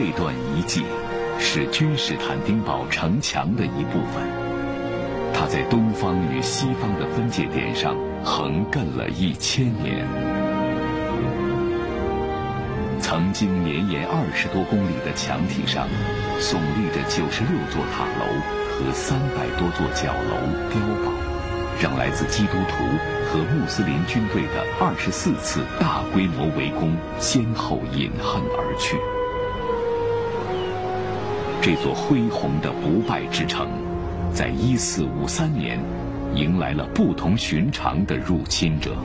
这段遗迹是君士坦丁堡城墙的一部分，它在东方与西方的分界点上横亘了一千年。曾经绵延二十多公里的墙体上，耸立着九十六座塔楼和三百多座角楼碉堡，让来自基督徒和穆斯林军队的二十四次大规模围攻先后饮恨而去。这座恢宏的不败之城，在一四五三年，迎来了不同寻常的入侵者。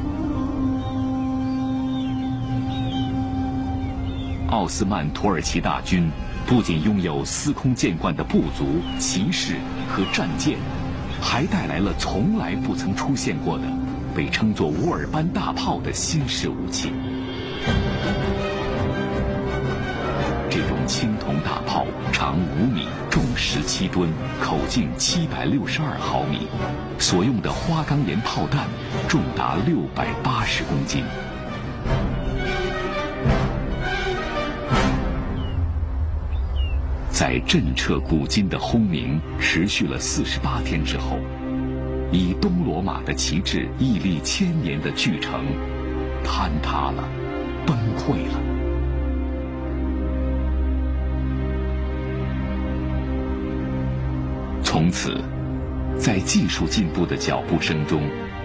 奥斯曼土耳其大军不仅拥有司空见惯的部族、骑士和战舰，还带来了从来不曾出现过的被称作乌尔班大炮的新式武器。这种青铜大炮长五米，重十七吨，口径七百六十二毫米，所用的花岗岩炮弹重达六百八十公斤。在震彻古今的轰鸣持续了四十八天之后，以东罗马的旗帜屹立千年的巨城坍塌了，崩溃了。从此，在技术进步的脚步声中，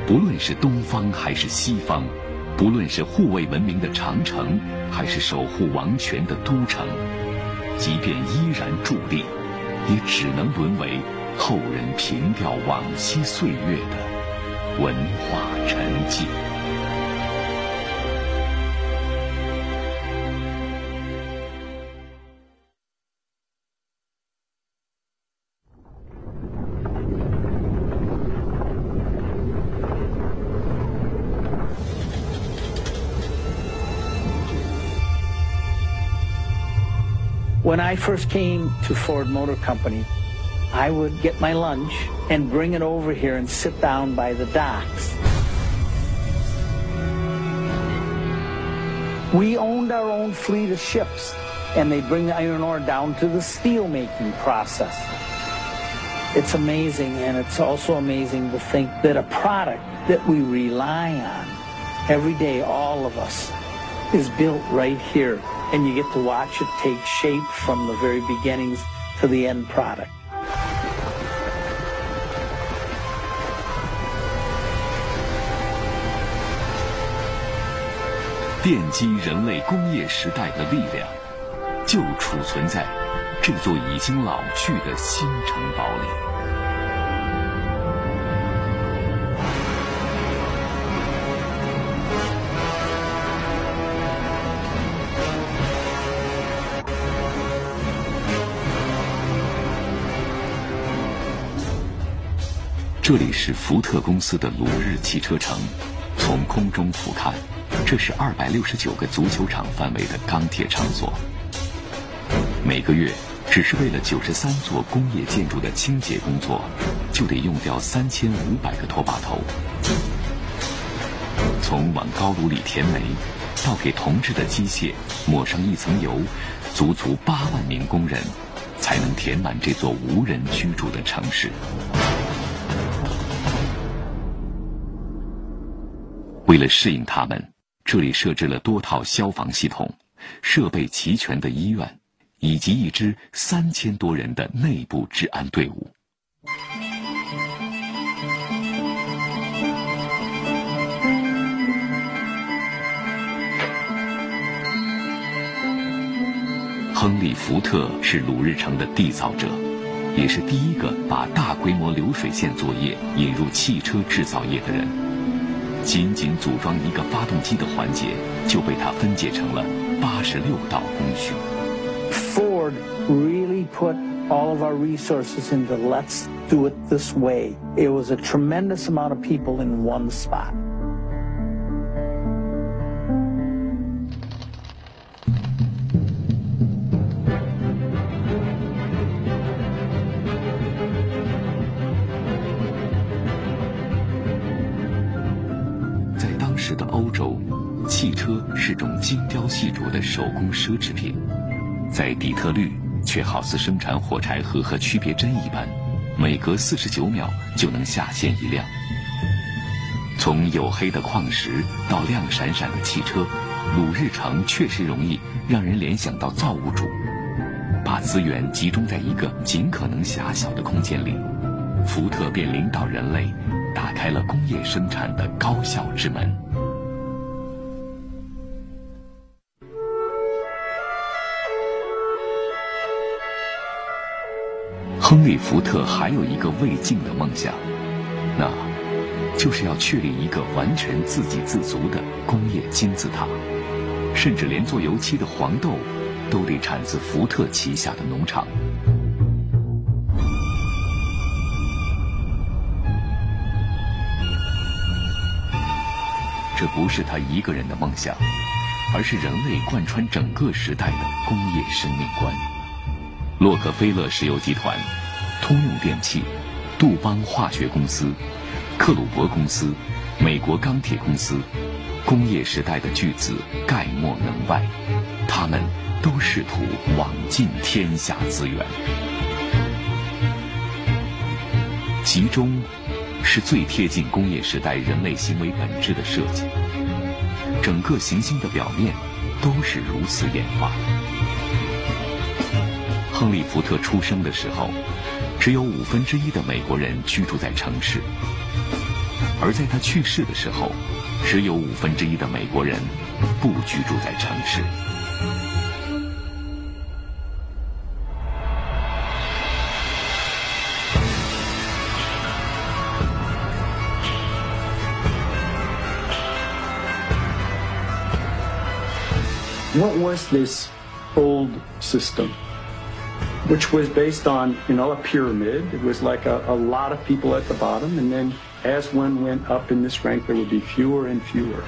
不论是东方还是西方，不论是护卫文明的长城，还是守护王权的都城。即便依然伫立，也只能沦为后人凭吊往昔岁月的文化沉寂。When I first came to Ford Motor Company, I would get my lunch and bring it over here and sit down by the docks. We owned our own fleet of ships, and they bring the iron ore down to the steel making process. It's amazing, and it's also amazing to think that a product that we rely on every day, all of us, is built right here and you get to watch it take shape from the very beginnings to the end product. 奠基人类工业时代的力量，就储存在这座已经老去的新城堡里。 这里是福特公司的鲁日汽车城，从空中俯瞰，这是二百六十九个足球场范围的钢铁场所。每个月，只是为了九十三座工业建筑的清洁工作，就得用掉三千五百个拖把头。从往高炉里填煤，到给铜制的机械抹上一层油，足足八万名工人，才能填满这座无人居住的城市。为了适应他们，这里设置了多套消防系统、设备齐全的医院，以及一支三千多人的内部治安队伍。亨利·福特是鲁日城的缔造者，也是第一个把大规模流水线作业引入汽车制造业的人。仅仅组装一个发动机的环节，就被他分解成了八十六道工序。Ford really put all of our resources into let's do it this way. It was a tremendous amount of people in one spot. 细琢的手工奢侈品。在底特律却好似生产火柴盒和区别针一般，每隔四十九秒就能下线一辆。从黝黑的矿石到亮闪闪的汽车，鲁日城确实容易让人联想到造物主，把资源集中在一个尽可能狭小的空间里，福特便领导人类打开了工业生产的高效之门。亨利·福特还有一个未尽的梦想，那。就是要确立一个完全自给自足的工业金字塔，甚至连做油漆的黄豆都得产自福特旗下的农场。这不是他一个人的梦想，而是人类贯穿整个时代的工业生命观。洛克菲勒石油集团、通用电气、杜邦化学公司。克鲁伯公司、美国钢铁公司，工业时代的巨子概莫能外，他们都试图网尽天下资源。其中，是最贴近工业时代人类行为本质的设计。整个行星的表面都是如此演化。亨利·福特出生的时候，只有五分之一的美国人居住在城市。而在他去世的时候，只有五分之一的美国人不居住在城市。What was this old system? Which was based on, you know, a pyramid. It was like a, a lot of people at the bottom, and then as one went up in this rank, there would be fewer and fewer.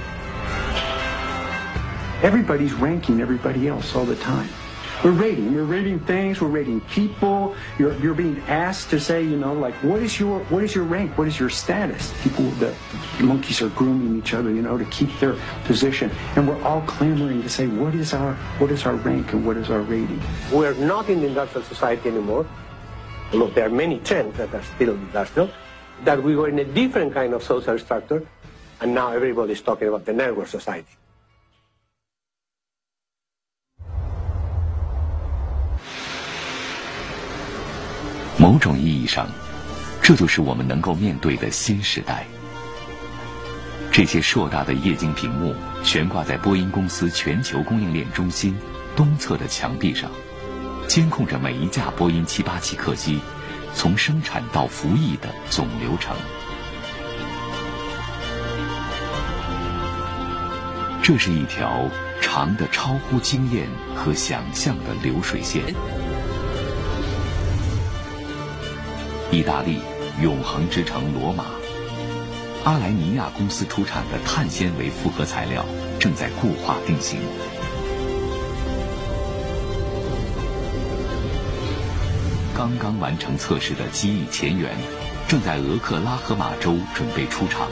Everybody's ranking everybody else all the time. We're rating. We're rating things. We're rating people. You're, you're being asked to say, you know, like, what is your what is your rank? What is your status? People, the monkeys are grooming each other, you know, to keep their position, and we're all clamoring to say, what is our what is our rank and what is our rating? We're not in the industrial society anymore. Look, there are many trends that are still industrial that we were in a different kind of social structure, and now everybody's talking about the network society. 某种意义上，这就是我们能够面对的新时代。这些硕大的液晶屏幕悬挂在波音公司全球供应链中心东侧的墙壁上，监控着每一架波音787客机。从生产到服役的总流程，这是一条长的超乎经验和想象的流水线。意大利永恒之城罗马，阿莱尼亚公司出产的碳纤维复合材料正在固化定型。刚刚完成测试的机翼前缘，正在俄克拉荷马州准备出厂。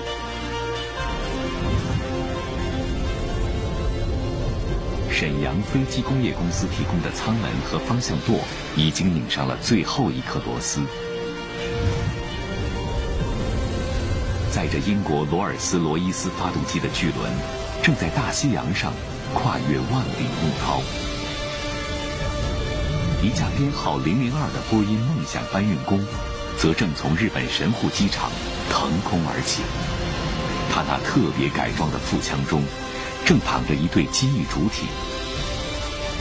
沈阳飞机工业公司提供的舱门和方向舵已经拧上了最后一颗螺丝。载着英国罗尔斯罗伊斯发动机的巨轮，正在大西洋上跨越万里怒涛。一架编号零零二的波音梦想搬运工，则正从日本神户机场腾空而起。他那特别改装的腹腔中，正躺着一对机翼主体。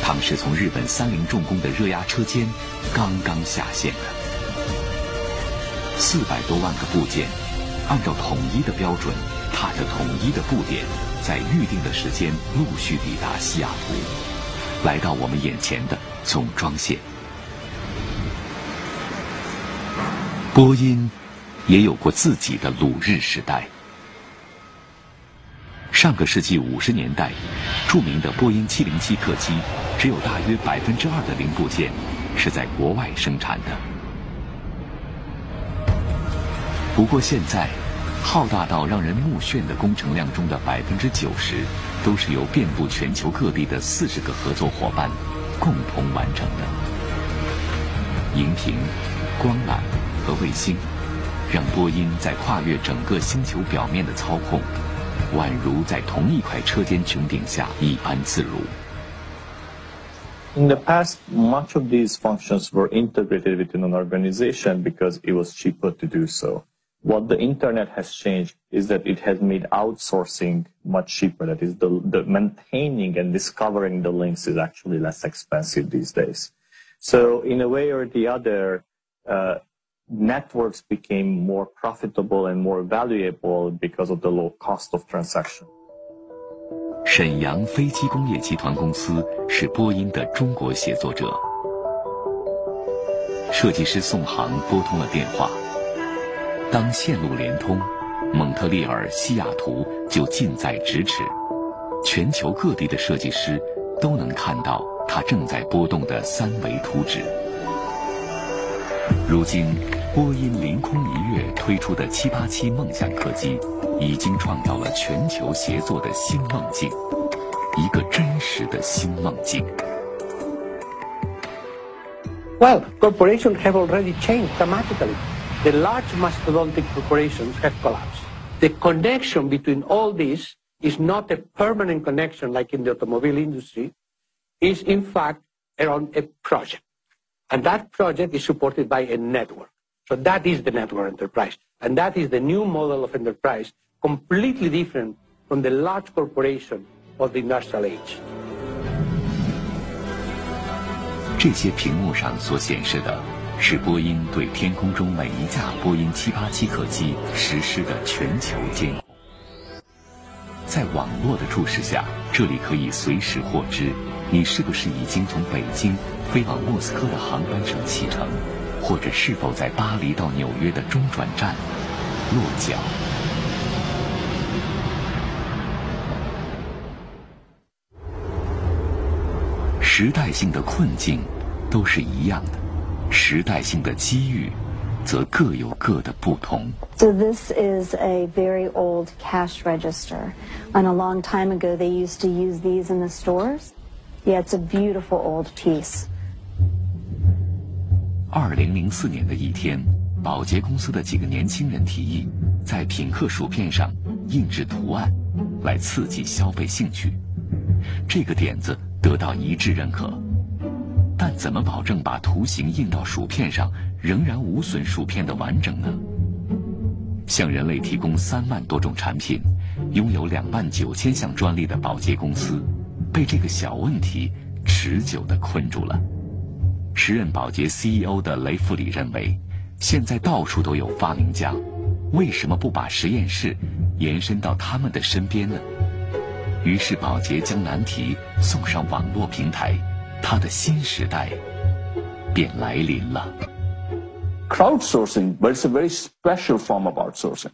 他们是从日本三菱重工的热压车间刚刚下线的。四百多万个部件，按照统一的标准，踏着统一的步点，在预定的时间陆续抵达西雅图，来到我们眼前的。总装线，波音也有过自己的鲁日时代。上个世纪五十年代，著名的波音707客机只有大约百分之二的零部件是在国外生产的。不过现在，浩大到让人目眩的工程量中的百分之九十，都是由遍布全球各地的四十个合作伙伴。共同完成的。荧屏、光缆和卫星，让波音在跨越整个星球表面的操控，宛如在同一块车间穹顶下一般自如。In the past, much of these functions were integrated within an organization because it was cheaper to do so. What the internet has changed is that it has made outsourcing much cheaper. That is, the, the maintaining and discovering the links is actually less expensive these days. So, in a way or the other, uh, networks became more profitable and more valuable because of the low cost of transaction. 沈阳飞机工业集团公司是波音的中国协作者。设计师宋航拨通了电话。 当线路连通，蒙特利尔、西雅图就近在咫尺。全球各地的设计师都能看到它正在波动的三维图纸。如今，波音凌空一跃推出的787梦想客机，已经创造了全球协作的新梦境，一个真实的新梦境。Well, corporations have already changed dramatically. The large mastodontic corporations have collapsed. The connection between all these is not a permanent connection like in the automobile industry, is in fact around a project. And that project is supported by a network. So that is the network enterprise. And that is the new model of enterprise, completely different from the large corporation of the industrial age. 这些屏幕上所显示的 是波音对天空中每一架波音787客机实施的全球监控。在网络的注视下，这里可以随时获知你是不是已经从北京飞往莫斯科的航班上启程，或者是否在巴黎到纽约的中转站落脚。时代性的困境都是一样的，时代性的机遇则各有各的不同。So this is a very old cash register. And a long time ago, they used to use these in the stores. Yeah, it's a beautiful old piece. 二零零四年的一天，宝洁公司的几个年轻人提议，在品客薯片上印制图案，来刺激消费兴趣。这个点子得到一致认可，但怎么保证把图形印到薯片上，仍然无损薯片的完整呢？向人类提供三万多种产品，拥有两万九千项专利的宝洁公司，被这个小问题持久地困住了。时任宝洁 CEO 的雷弗里认为，现在到处都有发明家，为什么不把实验室延伸到他们的身边呢？于是宝洁将难题送上网络平台，它的新时代便来临了。 crowdsourcing, but it's a very special form of outsourcing.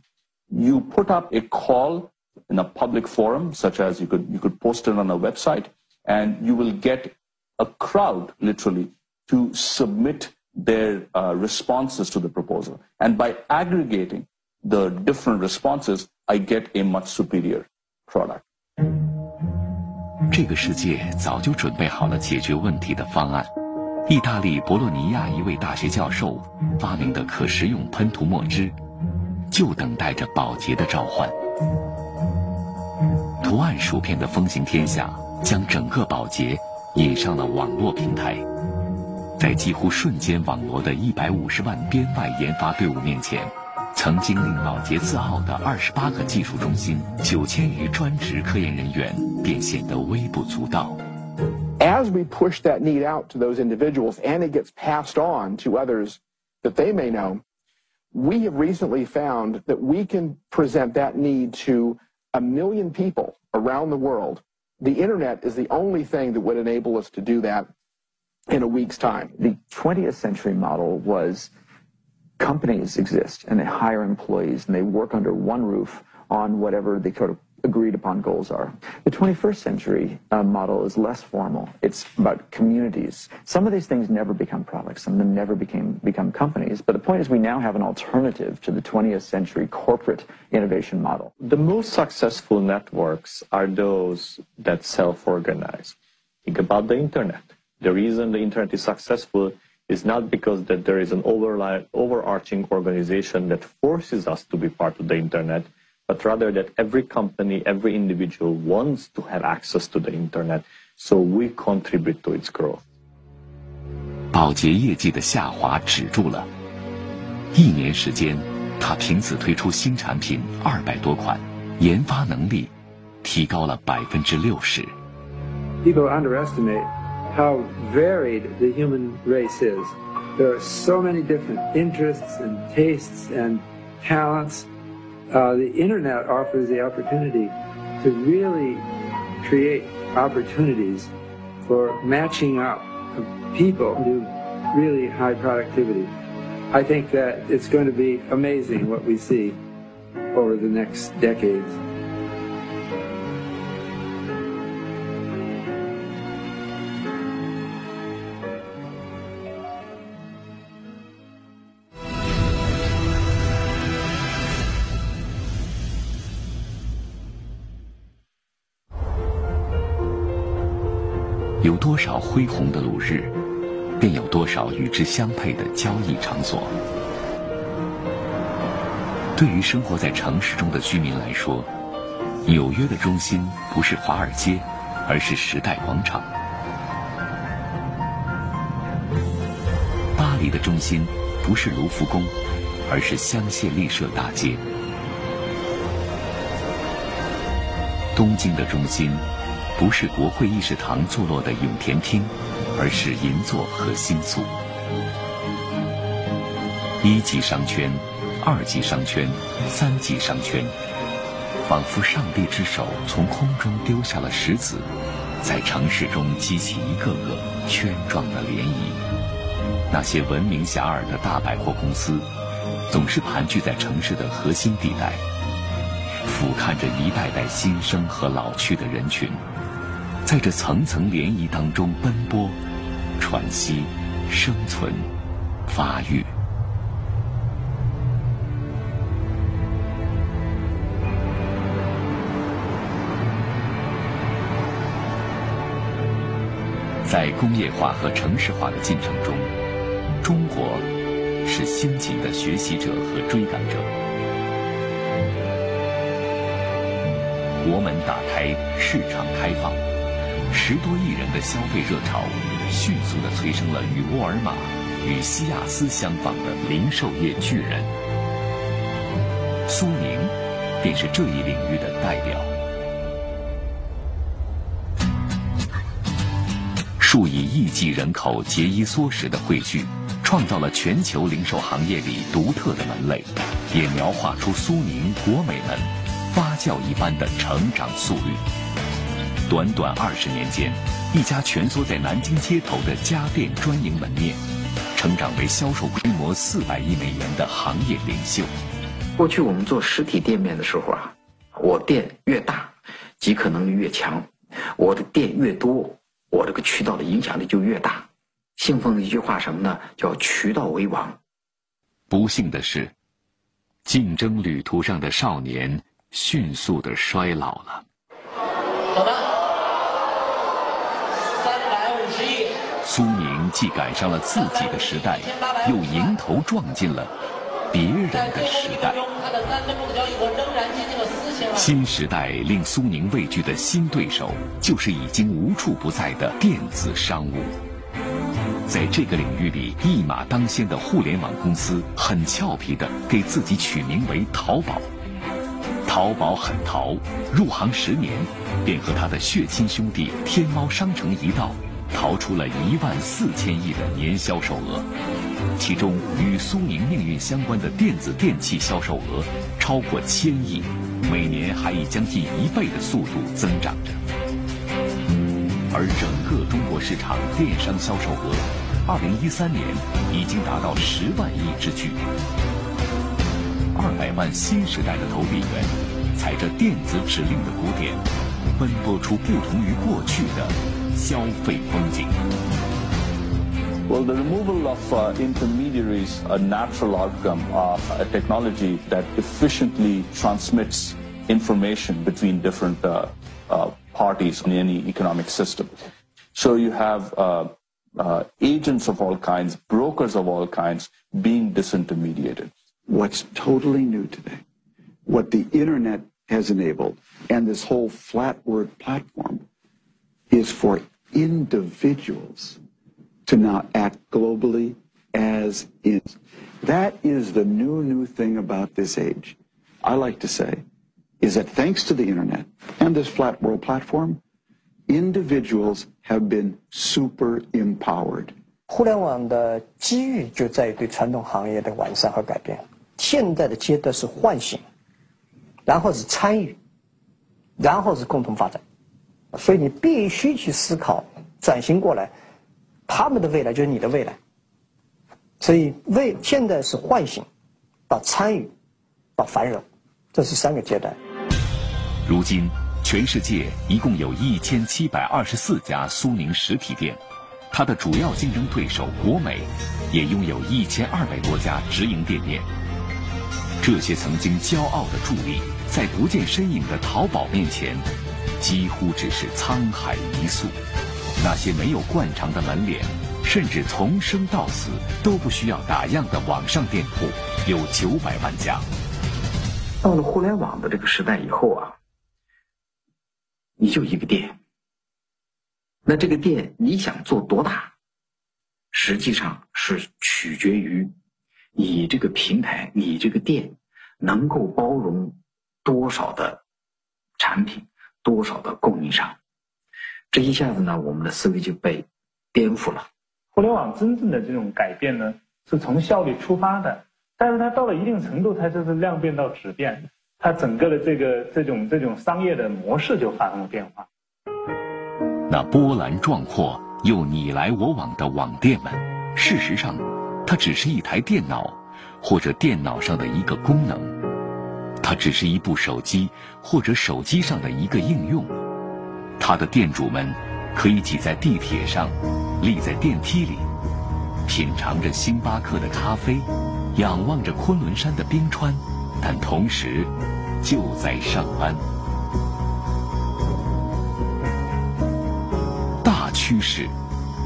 You put up a call in a public forum, such as you could you could post it on a website, and you will get a crowd literally to submit their uh, responses to the proposal. And by aggregating the different responses, I get a much superior product. 这个世界早就准备好了解决问题的方案。意大利博洛尼亚一位大学教授发明的可食用喷涂墨汁，就等待着宝洁的召唤。图案薯片的风行天下，将整个宝洁引上了网络平台。在几乎瞬间网罗的一百五十万编外研发队伍面前，曾经令宝洁自傲的二十八个技术中心、九千余专职科研人员便显得微不足道。 as we push that need out to those individuals and it gets passed on to others that they may know, we have recently found that we can present that need to a million people around the world. The internet is the only thing that would enable us to do that in a week's time. The 20th century model was companies exist and they hire employees and they work under one roof on whatever the sort of agreed upon goals are. The 21st century uh, model is less formal. It's about communities. Some of these things never become products. Some of them never became become companies. But the point is we now have an alternative to the 20th century corporate innovation model. The most successful networks are those that self-organize. Think about the internet. The reason the internet is successful is not because that there is an overarching organization that forces us to be part of the internet, but rather that every company, every individual wants to have access to the internet, so we contribute to its growth. 宝洁业绩的下滑止住了，一年时间，他凭此推出新产品二百多款，研发能力提高了百分之六十。People underestimate how varied the human race is. There are so many different interests and tastes and talents. Uh, the internet offers the opportunity to really create opportunities for matching up people to really high productivity. I think that it's going to be amazing what we see over the next decades. 多少恢宏的鲁日，便有多少与之相配的交易场所。对于生活在城市中的居民来说，纽约的中心不是华尔街，而是时代广场；巴黎的中心不是卢浮宫，而是香榭丽舍大街；东京的中心。不是国会议事堂坐落的永田町，而是银座和新宿。一级商圈、二级商圈、三级商圈，仿佛上帝之手从空中丢下了石子，在城市中激起一个个圈状的涟漪。那些闻名遐迩的大百货公司，总是盘踞在城市的核心地带，俯瞰着一代代新生和老去的人群。在这层层涟漪当中奔波、喘息、生存、发育。在工业化和城市化的进程中，中国是辛勤的学习者和追赶者。国门打开，市场开放。十多亿人的消费热潮，迅速的催生了与沃尔玛、与西亚斯相仿的零售业巨人。苏宁，便是这一领域的代表。数以亿计人口节衣缩食的汇聚，创造了全球零售行业里独特的门类，也描画出苏宁、国美们发酵一般的成长速率。短短二十年间，一家蜷缩在南京街头的家电专营门面，成长为销售规模四百亿美元的行业领袖。过去我们做实体店面的时候啊，我店越大，即可能力越强；我的店越多，我这个渠道的影响力就越大。信奉的一句话什么呢？叫“渠道为王”。不幸的是，竞争旅途上的少年迅速的衰老了。好的。苏宁既赶上了自己的时代，又迎头撞进了别人的时代。新时代令苏宁畏惧的新对手，就是已经无处不在的电子商务。在这个领域里一马当先的互联网公司，很俏皮的给自己取名为淘宝。淘宝很淘，入行十年，便和他的血亲兄弟天猫商城一道。淘出了一万四千亿的年销售额，其中与苏宁命运相关的电子电器销售额超过千亿，每年还以将近一倍的速度增长着。而整个中国市场电商销售额，二零一三年已经达到十万亿之巨。二百万新时代的投币员，踩着电子指令的鼓点，奔波出不同于过去的。消费风景。Well, the removal of uh, intermediaries a natural outcome of a technology that efficiently transmits information between different uh, uh, parties in any economic system. So you have uh, uh, agents of all kinds, brokers of all kinds being disintermediated. What's totally new today, what the internet has enabled, and this whole flat word platform is for individuals to now act globally as is. That is the new, new thing about this age. I like to say is that thanks to the internet and this flat world platform, individuals have been super empowered. 互联网的机遇就在于对传统行业的完善和改变。现在的阶段是唤醒，然后是参与，然后是共同发展。 所以你必须去思考转型过来，他们的未来就是你的未来。所以未现在是唤醒，到参与，到繁荣，这是三个阶段。如今，全世界一共有一千七百二十四家苏宁实体店，它的主要竞争对手国美也拥有一千二百多家直营店面。这些曾经骄傲的助力，在不见身影的淘宝面前，几乎只是沧海一粟。那些没有惯常的门脸，甚至从生到死都不需要打样的网上店铺，有九百万家。到了互联网的这个时代以后啊，你就一个店，那这个店你想做多大，实际上是取决于你这个平台、你这个店能够包容多少的产品、多少的供应商。这一下子呢，我们的思维就被颠覆了。互联网真正的这种改变呢，是从效率出发的，但是它到了一定程度，它就是量变到质变，它整个的这个这种这种商业的模式就发生了变化。那波澜壮阔又你来我往的网店们，事实上，它只是一台电脑，或者电脑上的一个功能，它只是一部手机或者手机上的一个应用。它的店主们可以挤在地铁上，立在电梯里，品尝着星巴克的咖啡，仰望着昆仑山的冰川，但同时就在上班。大趋势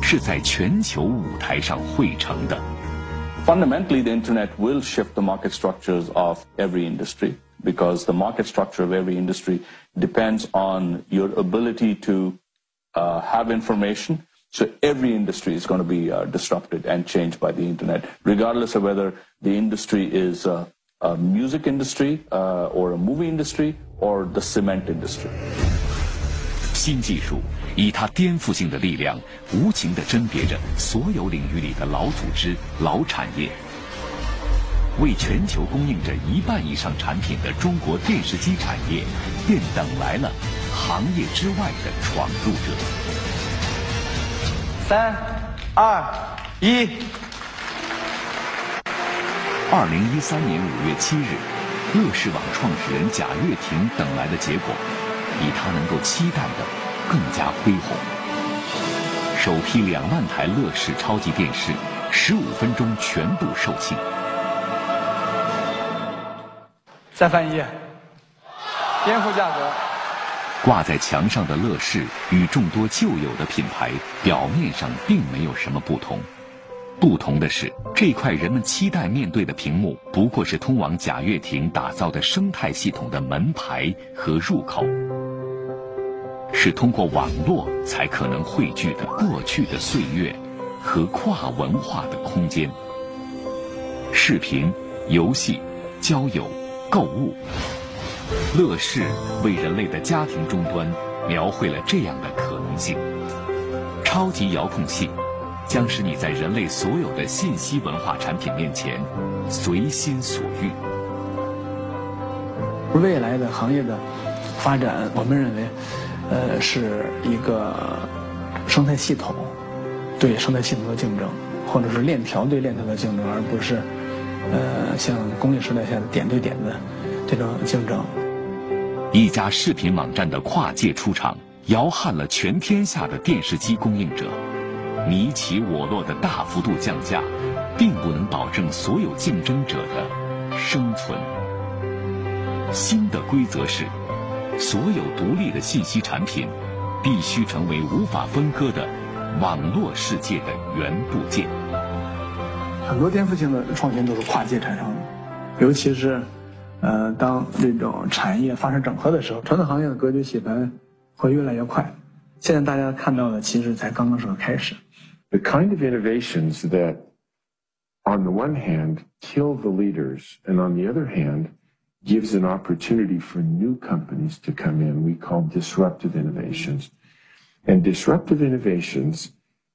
是在全球舞台上汇成的。Fundamentally, the internet will shift the market structures of every industry because the market structure of every industry depends on your ability to uh, have information. So every industry is going to be uh, disrupted and changed by the internet, regardless of whether the industry is uh, a music industry or a movie industry or the cement industry. 新技术以它颠覆性的力量，无情地甄别着所有领域里的老组织、老产业。 为全球供应着一半以上产品的中国电视机产业，便等来了行业之外的闯入者。三、二、一。二零一三年五月七日，乐视网创始人贾跃亭等来的结果，比他能够期待的更加恢宏。首批两万台乐视超级电视，十五分钟全部售罄。再翻一页，颠覆价格。挂在墙上的乐视与众多旧有的品牌表面上并没有什么不同，不同的是，这块人们期待面对的屏幕，不过是通往贾跃亭打造的生态系统的门牌和入口，是通过网络才可能汇聚的过去的岁月和跨文化的空间。视频、游戏、交友。购物，乐视为人类的家庭终端描绘了这样的可能性：超级遥控器将使你在人类所有的信息文化产品面前随心所欲。未来的行业的发展，我们认为，呃，是一个生态系统对生态系统的竞争，或者是链条对链条的竞争，而不是。呃，像工业时代下的点对点的这种竞争，一家视频网站的跨界出场，摇撼了全天下的电视机供应者。你起我落的大幅度降价，并不能保证所有竞争者的生存。新的规则是，所有独立的信息产品必须成为无法分割的网络世界的原部件。很多颠覆性的创新都是跨界产生的，尤其是，呃，当这种产业发生整合的时候，传统行业的格局洗盘会越来越快。现在大家看到的其实才刚刚是个开始。The kind of innovations that, on the one hand, kill the leaders, and on the other hand, gives an opportunity for new companies to come in, we call disruptive innovations. And disruptive innovations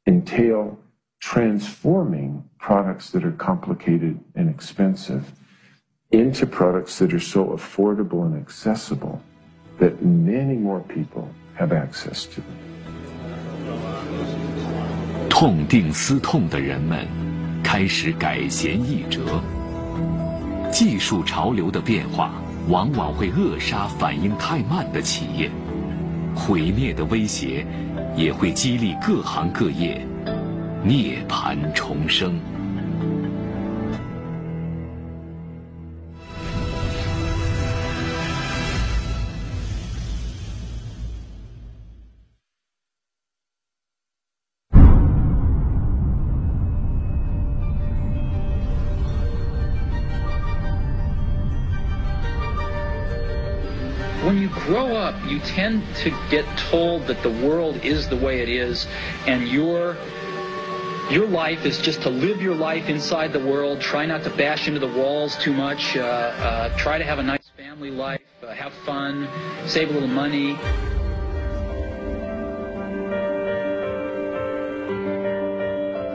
entail transforming products that are complicated and expensive into products that are so affordable and accessible that many more people have access to them. 痛定思痛的人们开始改弦易辙。技术潮流的变化往往会扼杀反应太慢的企业，毁灭的威胁也会激励各行各业 涅槃重生。when you grow up, you tend to get told that the world is the way it is, and your your life is just to live your life inside the world. Try not to bash into the walls too much. Uh, uh, try to have a nice family life. Uh, have fun. Save a little money.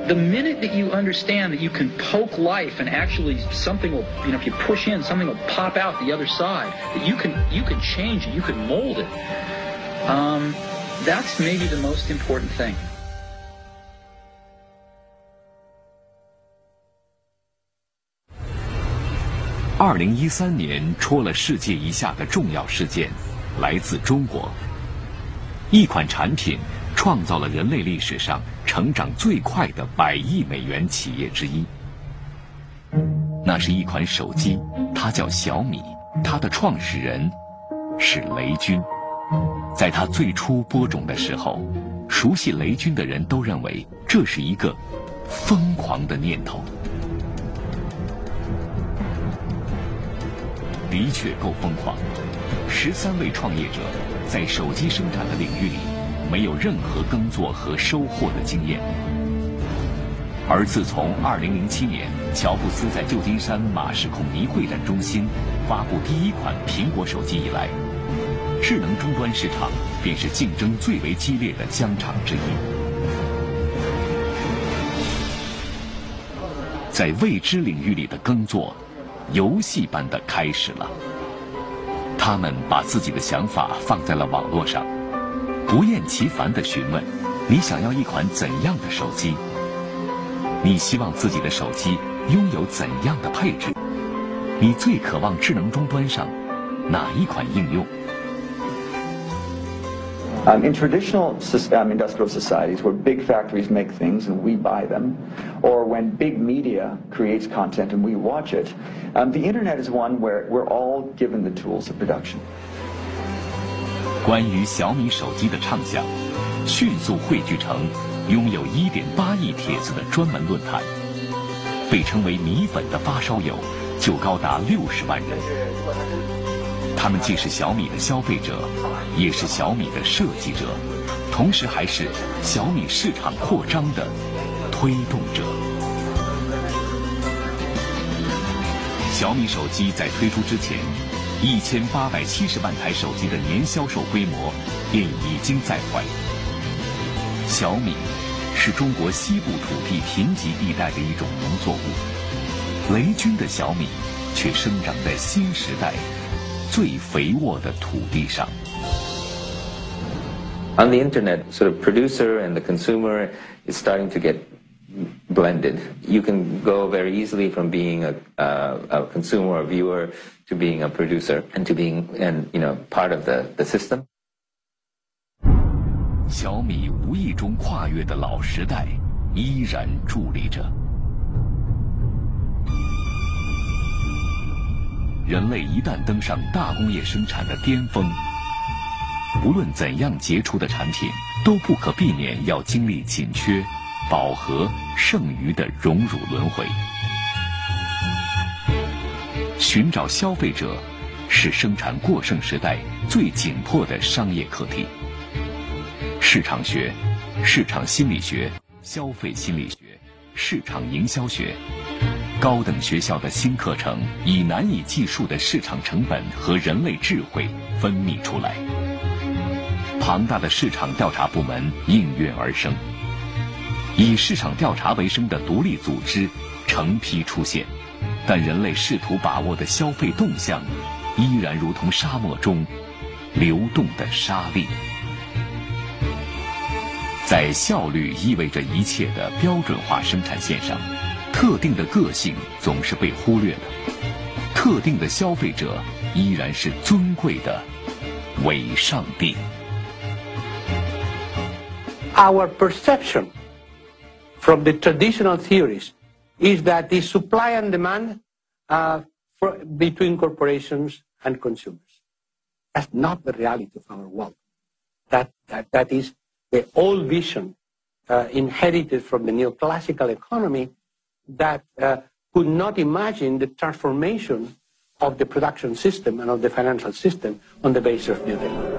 the minute that you understand that you can poke life and actually something will, you know, if you push in, something will pop out the other side, that you can, you can change it, you can mold it. Um, that's maybe the most important thing. 二零一三年戳了世界一下的重要事件，来自中国。一款产品创造了人类历史上成长最快的百亿美元企业之一。那是一款手机，它叫小米，它的创始人是雷军。在它最初播种的时候，熟悉雷军的人都认为这是一个疯狂的念头。的确够疯狂，十三位创业者在手机生产的领域里。没有任何耕作和收获的经验，而自从2007年乔布斯在旧金山马士孔尼会展中心发布第一款苹果手机以来，智能终端市场便是竞争最为激烈的疆场之一。在未知领域里的耕作，游戏般的开始了。他们把自己的想法放在了网络上。不厌其烦地询问：“你想要一款怎样的手机？你希望自己的手机拥有怎样的配置？你最渴望智能终端上哪一款应用？” Um, in traditional um, industrial societies where big factories make things and we buy them, or when big media creates content and we watch it, um, the internet is one where we're all given the tools of production. 关于小米手机的畅想，迅速汇聚成拥有1.8亿帖子的专门论坛，被称为“米粉”的发烧友就高达60万人。 他们既是小米的消费者，也是小米的设计者，同时还是小米市场扩张的推动者。小米手机在推出之前。一千八百七十万台手机的年销售规模便已经在怀。小米是中国西部土地贫瘠地带的一种农作物，雷军的小米却生长在新时代最肥沃的土地上。On the internet, sort of producer and the consumer is starting to get blended. You can go very easily from being a, uh, a consumer or viewer to being a producer and to being and you know part of the the system. 小米无意中跨越的老时代依然伫立着。 人类一旦登上大工业生产的巅峰，无论怎样杰出的产品。都不可避免要经历紧缺、饱和、剩余的荣辱轮回。寻找消费者，是生产过剩时代最紧迫的商业课题。市场学、市场心理学、消费心理学、市场营销学，高等学校的新课程以难以计数的市场成本和人类智慧分泌出来。庞大的市场调查部门应运而生，以市场调查为生的独立组织成批出现。但人类试图把握的消费动向，依然如同沙漠中流动的沙粒。在效率意味着一切的标准化生产线上，特定的个性总是被忽略的，特定的消费者依然是尊贵的伪上帝。Our perception from the traditional theories. is that the supply and demand uh, for, between corporations and consumers. That's not the reality of our world. That, that, that is the old vision uh, inherited from the neoclassical economy that uh, could not imagine the transformation of the production system and of the financial system on the basis of new technology.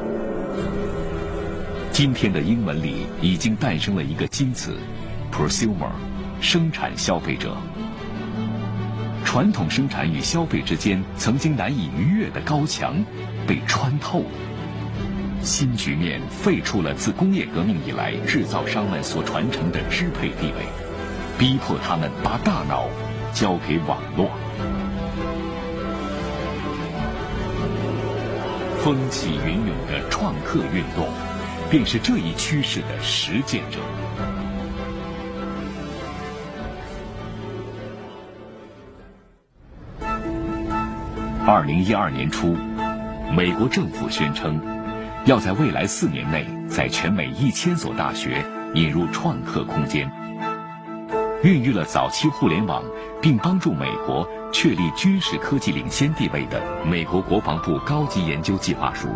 今天的英文里已经诞生了一个新词，prosumer。生产消费者，传统生产与消费之间曾经难以逾越的高墙被穿透了。新局面废除了自工业革命以来制造商们所传承的支配地位，逼迫他们把大脑交给网络。风起云涌的创客运动，便是这一趋势的实践者。二零一二年初，美国政府宣称，要在未来四年内，在全美一千所大学引入创客空间。孕育了早期互联网，并帮助美国确立军事科技领先地位的美国国防部高级研究计划书，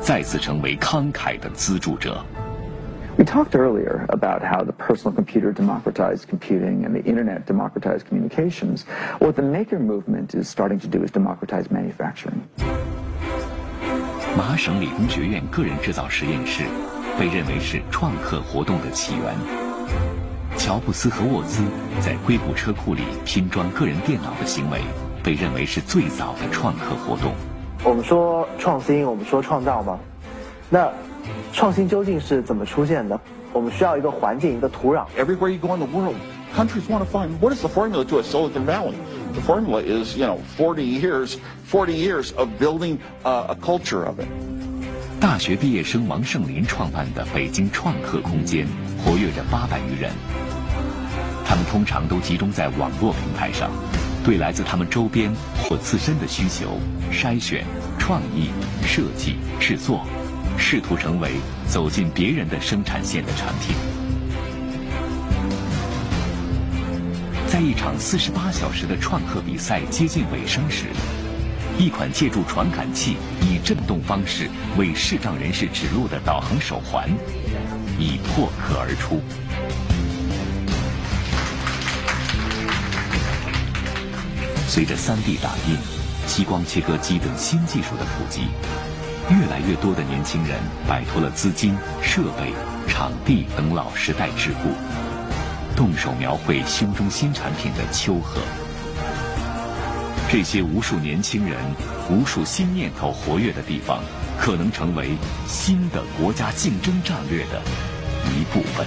再次成为慷慨的资助者。We talked earlier about how the personal computer democratized computing and the internet democratized communications. What the maker movement is starting to do is democratize manufacturing. 麻省理工学院个人制造实验室被认为是创客活动的起源。乔布斯和沃兹在硅谷车库里拼装个人电脑的行为被认为是最早的创客活动。我们说创新，我们说创造吗？那创新究竟是怎么出现的？我们需要一个环境，一个土壤。Everywhere you go in the world, countries want to find what is the formula to a Silicon Valley. The formula is, you know, 40 years, 40 years of building a, a culture of it. 大学毕业生王胜林创办的北京创客空间，活跃着八百余人。他们通常都集中在网络平台上，对来自他们周边或自身的需求筛选、创意、设计、制作。试图成为走进别人的生产线的产品。在一场四十八小时的创客比赛接近尾声时，一款借助传感器以震动方式为视障人士指路的导航手环已破壳而出。随着 3D 打印、激光切割机等新技术的普及。越来越多的年轻人摆脱了资金、设备、场地等老时代桎梏，动手描绘胸中新产品的丘壑。这些无数年轻人、无数新念头活跃的地方，可能成为新的国家竞争战略的一部分。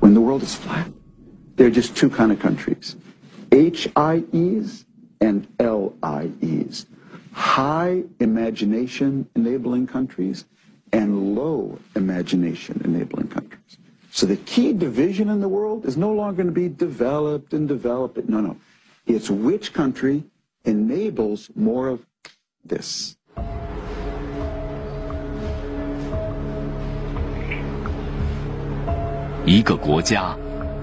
When the world is flat, there are just two kind of countries: HIEs and LIEs. high imagination enabling countries and low imagination enabling countries. So the key division in the world is no longer going to be developed and developed. No, no. It's which country enables more of this.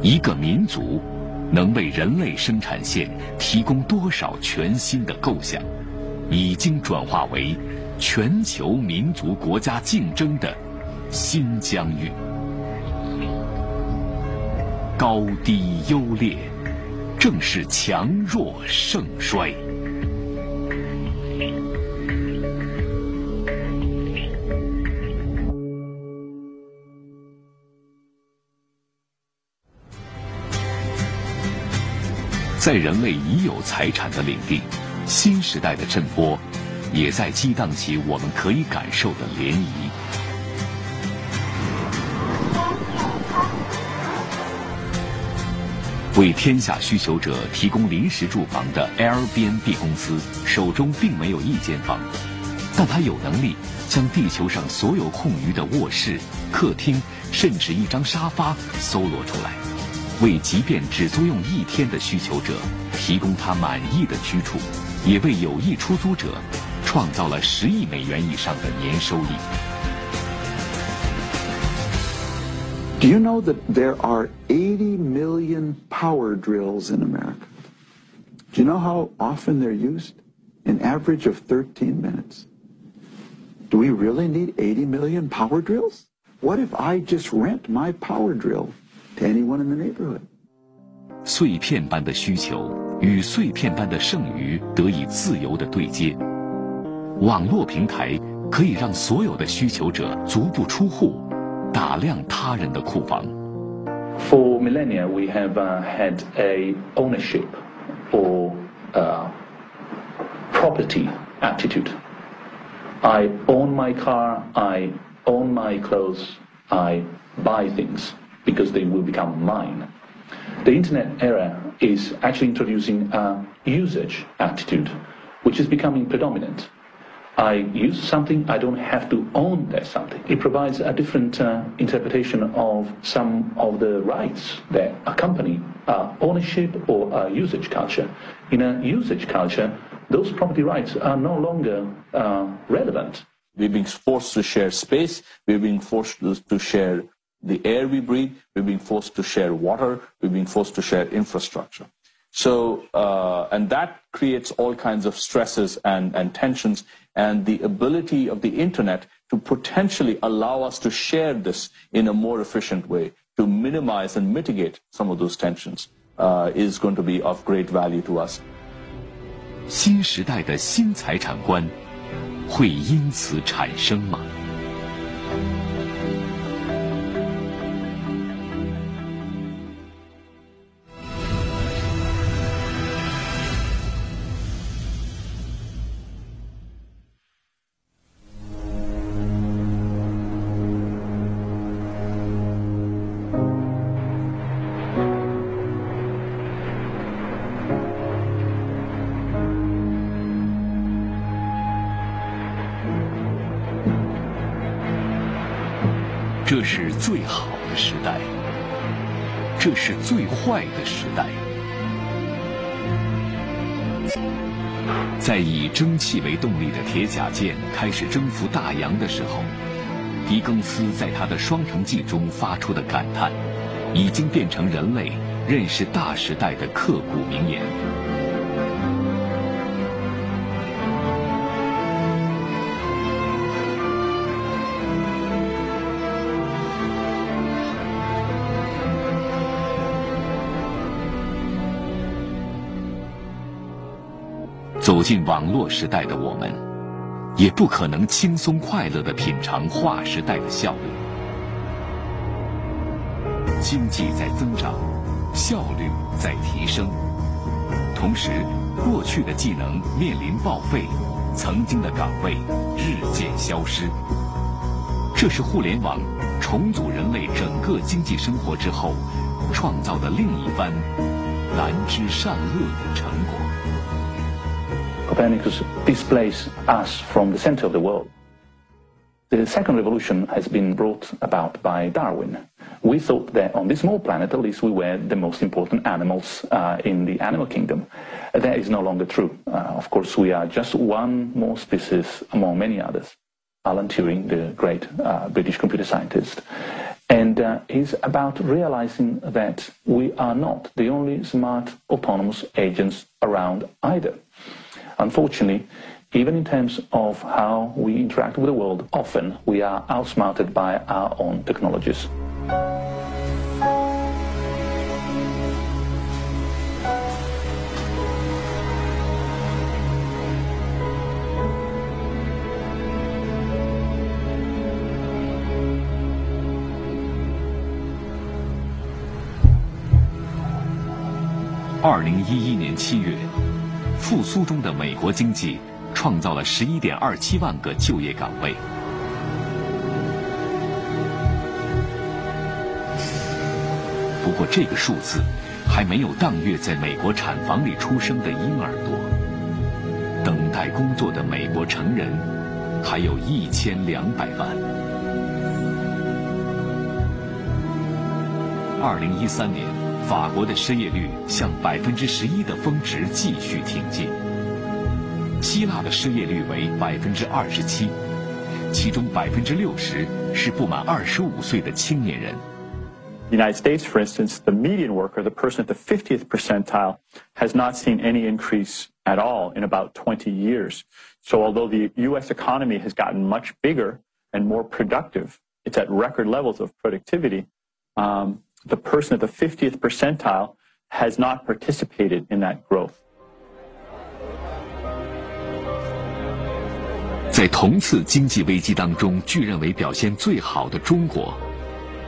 一个，民族，能为人类生产线提供多少全新的构想？已经转化为全球民族国家竞争的新疆域。高低优劣，正是强弱盛衰。在人类已有财产的领地，新时代的震波，也在激荡起我们可以感受的涟漪。为天下需求者提供临时住房的 Airbnb 公司手中并没有一间房，但它有能力将地球上所有空余的卧室、客厅，甚至一张沙发搜罗出来。为即便只租用一天的需求者提供他满意的居处，也为有意出租者创造了十亿美元以上的年收益。Do you know that there are 80 million power drills in America? Do you know how often they're used? An average of 13 minutes. Do we really need 80 million power drills? What if I just rent my power drill to anyone in the neighborhood. 碎片般的需求与碎片般的剩余得以自由的对接。网络平台可以让所有的需求者足不出户，打量他人的库房。For millennia, we have uh, had a ownership or uh, property attitude. I own my car. I own my clothes. I buy things because they will become mine. The internet era is actually introducing a usage attitude, which is becoming predominant. I use something, I don't have to own that something. It provides a different uh, interpretation of some of the rights that accompany uh, ownership or uh, usage culture. In a usage culture, those property rights are no longer uh, relevant. We're being forced to share space. We're being forced to share the air we breathe, we're being forced to share water, we're being forced to share infrastructure. So, uh, and that creates all kinds of stresses and, and tensions, and the ability of the internet to potentially allow us to share this in a more efficient way, to minimize and mitigate some of those tensions, uh, is going to be of great value to us. 新时代的新财产观会因此产生吗？ 这是最好的时代，这是最坏的时代。在以蒸汽为动力的铁甲舰开始征服大洋的时候，狄更斯在他的《双城记》中发出的感叹，已经变成人类认识大时代的刻骨铭言。进网络时代的我们，也不可能轻松快乐地品尝划时代的效率。经济在增长，效率在提升，同时，过去的技能面临报废，曾经的岗位日渐消失。这是互联网重组人类整个经济生活之后，创造的另一番难知善恶的成果。Copernicus displaces us from the center of the world. The second revolution has been brought about by Darwin. We thought that on this small planet, at least, we were the most important animals uh, in the animal kingdom. That is no longer true. Uh, of course, we are just one more species among many others. Alan Turing, the great uh, British computer scientist. And uh, is about realizing that we are not the only smart autonomous agents around either. Unfortunately, even in terms of how we interact with the world, often we are outsmarted by our own technologies. 二零一一年七月， 复苏中的美国经济创造了十一点二七万个就业岗位。不过，这个数字还没有当月在美国产房里出生的婴儿多。等待工作的美国成人还有一千两百万。二零一三年。法国的失业率向百分之十一的峰值继续挺进。希腊的失业率为百分之二十七，其中百分之六十是不满二十五岁的青年人。The United States, for instance, the median worker, the person at the 50th percentile, has not seen any increase at all in about 20 years. So although the U.S. economy has gotten much bigger and more productive, it's at record levels of productivity. Um, the person at the 50th percentile has not participated in that growth. 在同次经济危机当中，据认为表现最好的中国，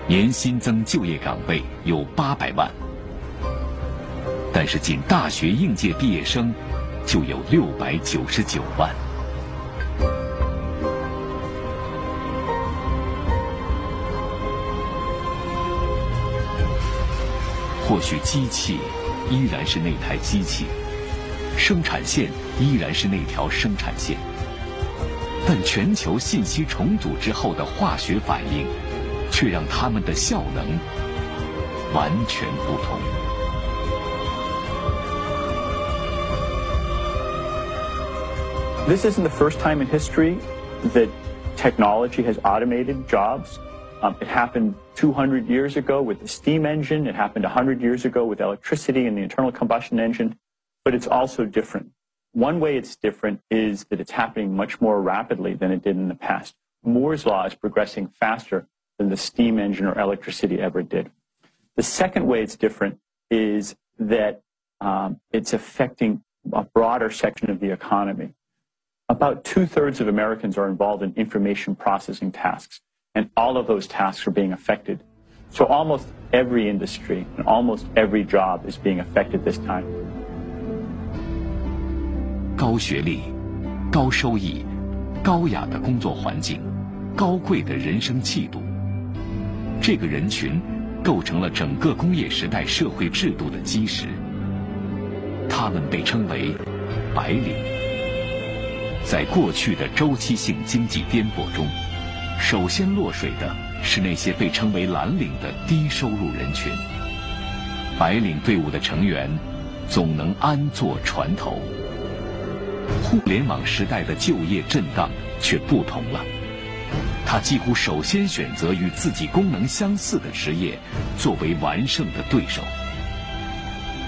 年新增就业岗位有八百万，但是仅大学应届毕业生就有六百九十九万。或许机器依然是那台机器，生产线依然是那条生产线，但全球信息重组之后的化学反应，却让它们的效能完全不同。This isn't the first time in history that technology has automated jobs. Um, it happened 200 years ago with the steam engine. It happened 100 years ago with electricity and the internal combustion engine. But it's also different. One way it's different is that it's happening much more rapidly than it did in the past. Moore's law is progressing faster than the steam engine or electricity ever did. The second way it's different is that um, it's affecting a broader section of the economy. About two thirds of Americans are involved in information processing tasks and all of those tasks are being affected. So almost every industry and almost every job is being affected this time. 高学历、高收益、高雅的工作环境、高贵的人生气度，这个人群构成了整个工业时代社会制度的基石。他们被称为“白领”。在过去的周期性经济颠簸中。首先落水的是那些被称为蓝领的低收入人群。白领队伍的成员总能安坐船头。互联网时代的就业震荡却不同了，他几乎首先选择与自己功能相似的职业作为完胜的对手。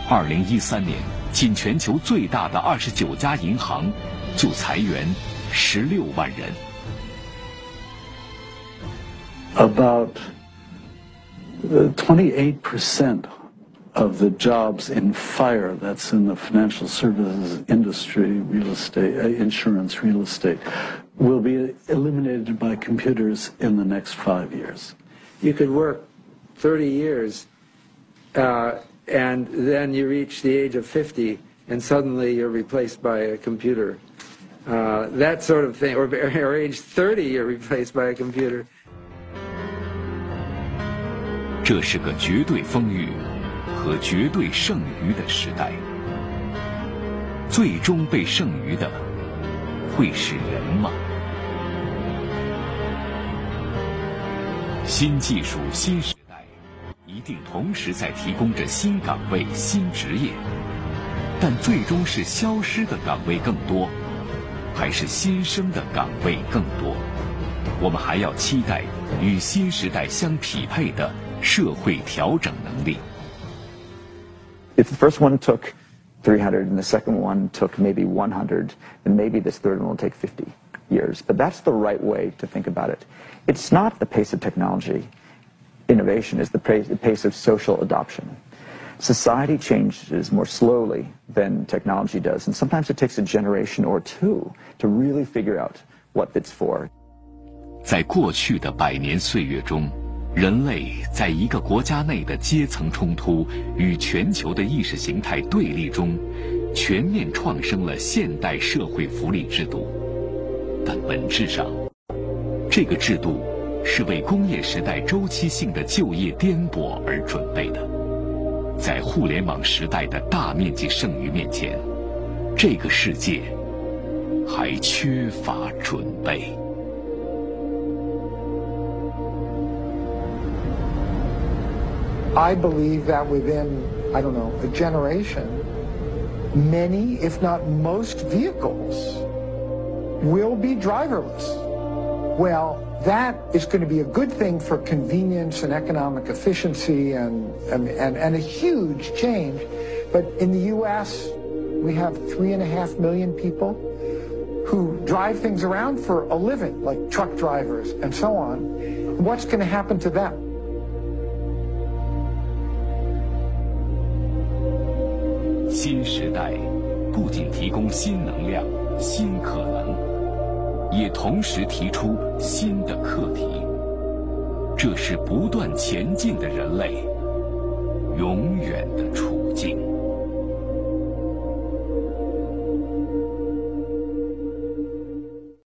二零一三年，仅全球最大的二十九家银行就裁员十六万人。About 28% of the jobs in fire, that's in the financial services industry, real estate, uh, insurance, real estate, will be eliminated by computers in the next five years. You could work 30 years uh, and then you reach the age of 50 and suddenly you're replaced by a computer. Uh, that sort of thing, or, or age 30, you're replaced by a computer. 这是个绝对丰裕和绝对剩余的时代，最终被剩余的会是人吗？新技术、新时代一定同时在提供着新岗位、新职业，但最终是消失的岗位更多，还是新生的岗位更多？我们还要期待与新时代相匹配的。社会调整能力。If the first one took 300, and the second one took maybe 100, and maybe this third one will take 50 years. But that's the right way to think about it. It's not the pace of technology innovation, it's the pace, the pace of social adoption. Society changes more slowly than technology does, and sometimes it takes a generation or two to really figure out what it's for. 在过去的百年岁月中， 人类在一个国家内的阶层冲突与全球的意识形态对立中，全面创生了现代社会福利制度。但本质上，这个制度是为工业时代周期性的就业颠簸而准备的。在互联网时代的大面积剩余面前，这个世界还缺乏准备。I believe that within, I don't know, a generation, many, if not most vehicles will be driverless. Well, that is going to be a good thing for convenience and economic efficiency and, and, and, and a huge change. But in the U.S., we have three and a half million people who drive things around for a living, like truck drivers and so on. What's going to happen to them? 新时代不仅提供新能量、新可能，也同时提出新的课题。这是不断前进的人类永远的处境。